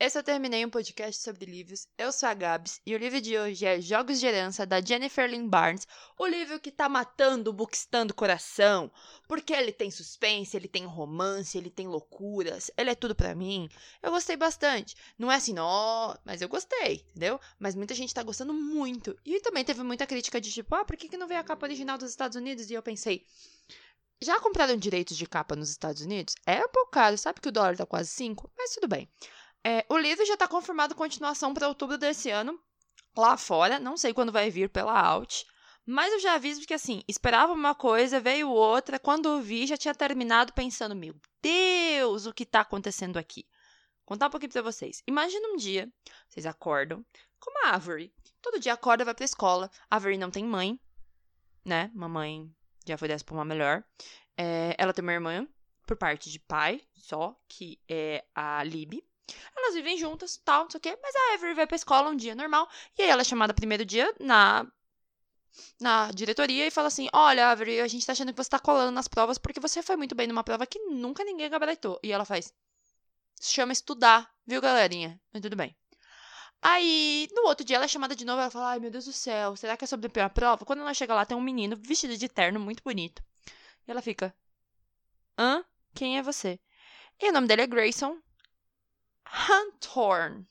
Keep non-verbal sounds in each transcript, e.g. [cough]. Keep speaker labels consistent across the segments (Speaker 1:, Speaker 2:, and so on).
Speaker 1: esse eu terminei um podcast sobre livros. Eu sou a Gabs e o livro de hoje é Jogos de Herança, da Jennifer Lynn Barnes. O livro que tá matando, buxtando o coração. Porque ele tem suspense, ele tem romance, ele tem loucuras. Ele é tudo para mim. Eu gostei bastante. Não é assim, ó, mas eu gostei, entendeu? Mas muita gente tá gostando muito. E também teve muita crítica de tipo, ah, por que, que não veio a capa original dos Estados Unidos? E eu pensei, já compraram direitos de capa nos Estados Unidos? É um pouco caro, sabe que o dólar tá quase 5, mas tudo bem. É, o livro já está confirmado continuação para outubro desse ano, lá fora. Não sei quando vai vir pela Alt. Mas eu já aviso que, assim, esperava uma coisa, veio outra. Quando eu vi, já tinha terminado pensando: meu Deus, o que está acontecendo aqui? Vou contar um pouquinho para vocês. Imagina um dia, vocês acordam, como a Avery. Todo dia acorda, vai pra escola. A Avery não tem mãe, né? Mamãe já foi dessa pra uma melhor. É, ela tem uma irmã, por parte de pai, só, que é a Libby. Elas vivem juntas, tal, não sei o quê. Mas a Avery vai pra escola um dia normal. E aí ela é chamada primeiro dia na na diretoria e fala assim: Olha, Avery, a gente tá achando que você tá colando nas provas porque você foi muito bem numa prova que nunca ninguém gabaritou. E ela faz: chama estudar, viu, galerinha? Mas tudo bem. Aí, no outro dia, ela é chamada de novo. Ela fala: Ai, meu Deus do céu, será que é sobre a prova? Quando ela chega lá, tem um menino vestido de terno, muito bonito. E ela fica: Hã? Quem é você? E o nome dele é Grayson. Hunthorn.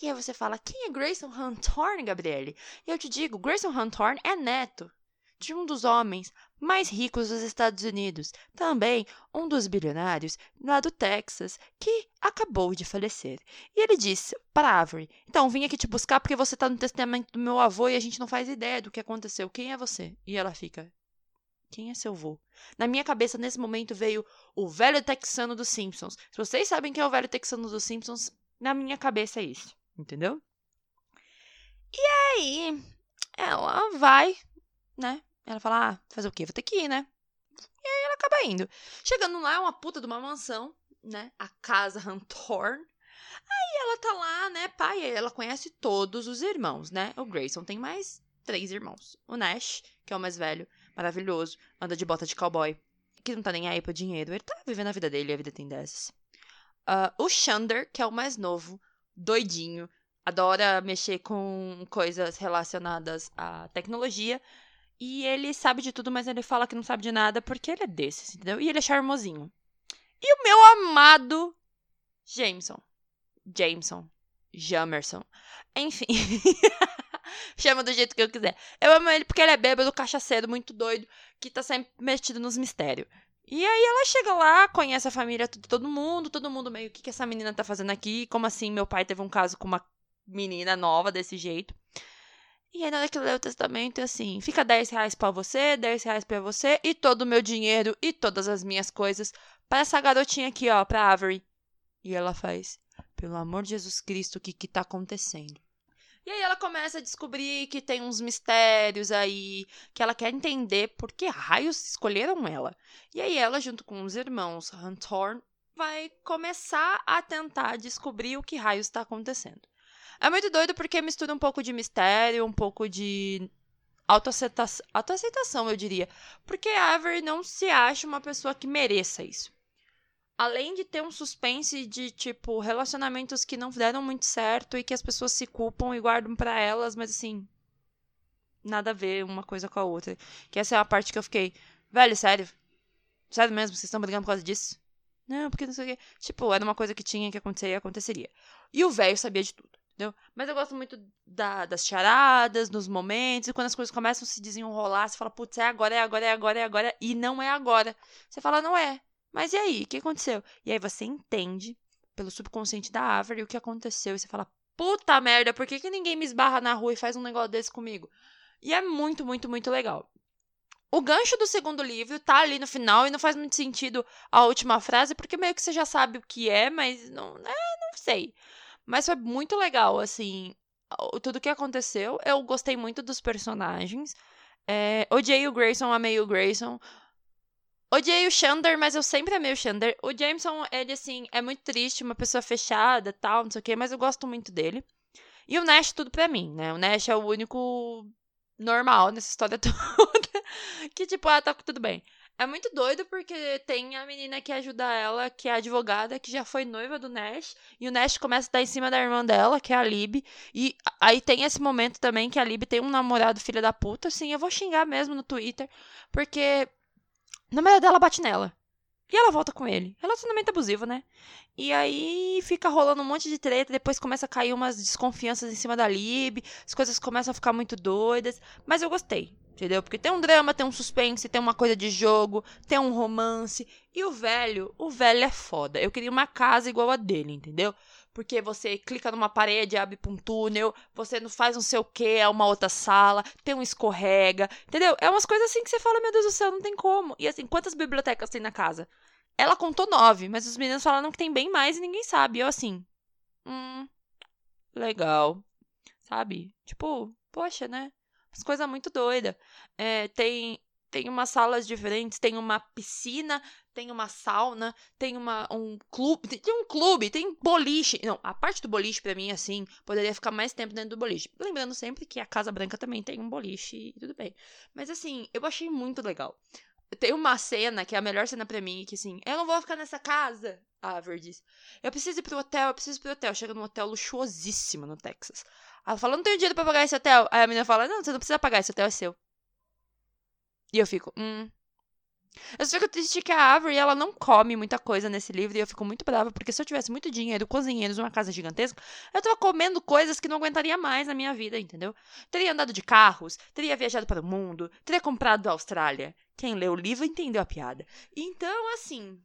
Speaker 1: E aí você fala, quem é Grayson Hunthorn, Gabriele? E eu te digo, Grayson Hunthorn é neto de um dos homens mais ricos dos Estados Unidos, também um dos bilionários lá do Texas, que acabou de falecer. E ele disse para Avery: Então, vim aqui te buscar porque você está no testamento do meu avô e a gente não faz ideia do que aconteceu. Quem é você? E ela fica: quem é seu vô? Na minha cabeça, nesse momento, veio o velho texano dos Simpsons. Se vocês sabem quem é o velho texano dos Simpsons, na minha cabeça é isso. Entendeu? E aí, ela vai, né? Ela fala, ah, fazer o quê? Vou ter que ir, né? E aí ela acaba indo. Chegando lá, é uma puta de uma mansão, né? A casa Hunthorn. Aí ela tá lá, né, pai? Ela conhece todos os irmãos, né? O Grayson tem mais três irmãos. O Nash, que é o mais velho maravilhoso, anda de bota de cowboy, que não tá nem aí pro dinheiro. Ele tá vivendo a vida dele, a vida tem dessas. Uh, o Shander, que é o mais novo, doidinho, adora mexer com coisas relacionadas à tecnologia. E ele sabe de tudo, mas ele fala que não sabe de nada porque ele é desses, entendeu? E ele é charmosinho. E o meu amado Jameson. Jameson. Jamerson. Enfim. [laughs] Chama do jeito que eu quiser. Eu amo ele porque ele é bêbado, cachaceiro, muito doido, que tá sempre metido nos mistérios. E aí ela chega lá, conhece a família de todo mundo, todo mundo meio, o que, que essa menina tá fazendo aqui? Como assim meu pai teve um caso com uma menina nova desse jeito? E aí na hora que lê o testamento é assim, fica 10 reais pra você, 10 reais pra você, e todo o meu dinheiro e todas as minhas coisas para essa garotinha aqui, ó, pra Avery. E ela faz, pelo amor de Jesus Cristo, o que que tá acontecendo? E aí ela começa a descobrir que tem uns mistérios aí, que ela quer entender por que raios escolheram ela. E aí ela, junto com os irmãos Hunthorn, vai começar a tentar descobrir o que raios está acontecendo. É muito doido porque mistura um pouco de mistério, um pouco de autoaceitação, autoaceitação eu diria. Porque a Avery não se acha uma pessoa que mereça isso além de ter um suspense de tipo relacionamentos que não deram muito certo e que as pessoas se culpam e guardam para elas, mas assim, nada a ver uma coisa com a outra. Que essa é a parte que eu fiquei, velho, sério? Sério mesmo, vocês estão brigando por causa disso? Não, porque não sei o quê. Tipo, era uma coisa que tinha que acontecer e aconteceria. E o velho sabia de tudo, entendeu? Mas eu gosto muito da, das charadas, dos momentos, e quando as coisas começam a se desenrolar, você fala, putz, é agora, é agora, é agora, é agora, e não é agora. Você fala, não é. Mas e aí? O que aconteceu? E aí você entende, pelo subconsciente da Avery, o que aconteceu. E você fala, puta merda, por que, que ninguém me esbarra na rua e faz um negócio desse comigo? E é muito, muito, muito legal. O gancho do segundo livro tá ali no final e não faz muito sentido a última frase, porque meio que você já sabe o que é, mas não, é, não sei. Mas foi muito legal, assim, tudo que aconteceu. Eu gostei muito dos personagens. É, odiei o Grayson, amei o Grayson. Odiei o Xander, mas eu sempre amei o Xander. O Jameson, ele, assim, é muito triste, uma pessoa fechada tal, não sei o quê, mas eu gosto muito dele. E o Nash, tudo pra mim, né? O Nash é o único normal nessa história [laughs] toda. que, tipo, ah, tá tudo bem. É muito doido porque tem a menina que ajuda ela, que é advogada, que já foi noiva do Nash, e o Nash começa a dar em cima da irmã dela, que é a Lib, e aí tem esse momento também que a Lib tem um namorado filha da puta, assim, eu vou xingar mesmo no Twitter, porque o namorado dela bate nela. E ela volta com ele. Relacionamento abusivo, né? E aí fica rolando um monte de treta, depois começa a cair umas desconfianças em cima da Lib, as coisas começam a ficar muito doidas, mas eu gostei. Entendeu? Porque tem um drama, tem um suspense, tem uma coisa de jogo, tem um romance. E o velho, o velho é foda. Eu queria uma casa igual a dele, entendeu? Porque você clica numa parede, abre pra um túnel, você não faz não sei o que, é uma outra sala, tem um escorrega, entendeu? É umas coisas assim que você fala, meu Deus do céu, não tem como. E assim, quantas bibliotecas tem na casa? Ela contou nove, mas os meninos falaram que tem bem mais e ninguém sabe. Eu assim, hum, legal, sabe? Tipo, poxa, né? As coisas muito doidas. É, tem, tem umas salas diferentes, tem uma piscina, tem uma sauna, tem uma, um clube, tem, tem um clube, tem boliche. Não, a parte do boliche, para mim, assim, poderia ficar mais tempo dentro do boliche. Lembrando sempre que a Casa Branca também tem um boliche e tudo bem. Mas assim, eu achei muito legal. Tem uma cena que é a melhor cena para mim, que assim, eu não vou ficar nessa casa. A Aver diz. Eu preciso ir pro hotel, eu preciso ir pro hotel. Chega num hotel luxuosíssimo no Texas. Ela fala, não tenho dinheiro pra pagar esse hotel. Aí a menina fala, não, você não precisa pagar, esse hotel é seu. E eu fico, hum. Eu só fico triste que a Avery, ela não come muita coisa nesse livro e eu fico muito brava, porque se eu tivesse muito dinheiro, cozinheiros, uma casa gigantesca, eu tava comendo coisas que não aguentaria mais na minha vida, entendeu? Teria andado de carros, teria viajado para o mundo, teria comprado a Austrália. Quem leu o livro entendeu a piada. Então, assim.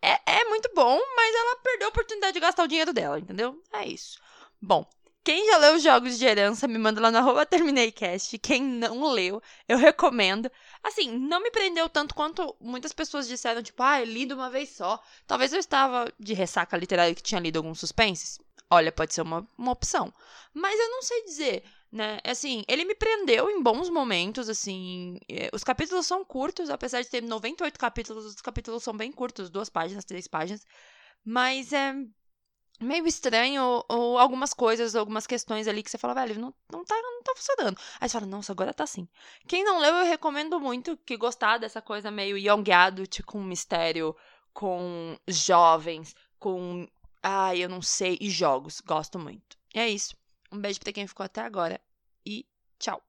Speaker 1: É, é muito bom, mas ela perdeu a oportunidade de gastar o dinheiro dela, entendeu? É isso. Bom, quem já leu os Jogos de Herança, me manda lá na arroba TermineiCast. Quem não leu, eu recomendo. Assim, não me prendeu tanto quanto muitas pessoas disseram, tipo, ah, li de uma vez só. Talvez eu estava de ressaca literária que tinha lido alguns suspenses. Olha, pode ser uma, uma opção. Mas eu não sei dizer, né? Assim, ele me prendeu em bons momentos, assim. Eh, os capítulos são curtos, apesar de ter 98 capítulos, os capítulos são bem curtos, duas páginas, três páginas. Mas é meio estranho, ou, ou, algumas coisas, algumas questões ali que você fala, velho, não, não, tá, não tá funcionando. Aí você fala, nossa, agora tá assim. Quem não leu, eu recomendo muito que gostar dessa coisa meio young adult, com mistério, com jovens, com, ai, eu não sei, e jogos. Gosto muito. É isso. Um beijo pra quem ficou até agora e tchau.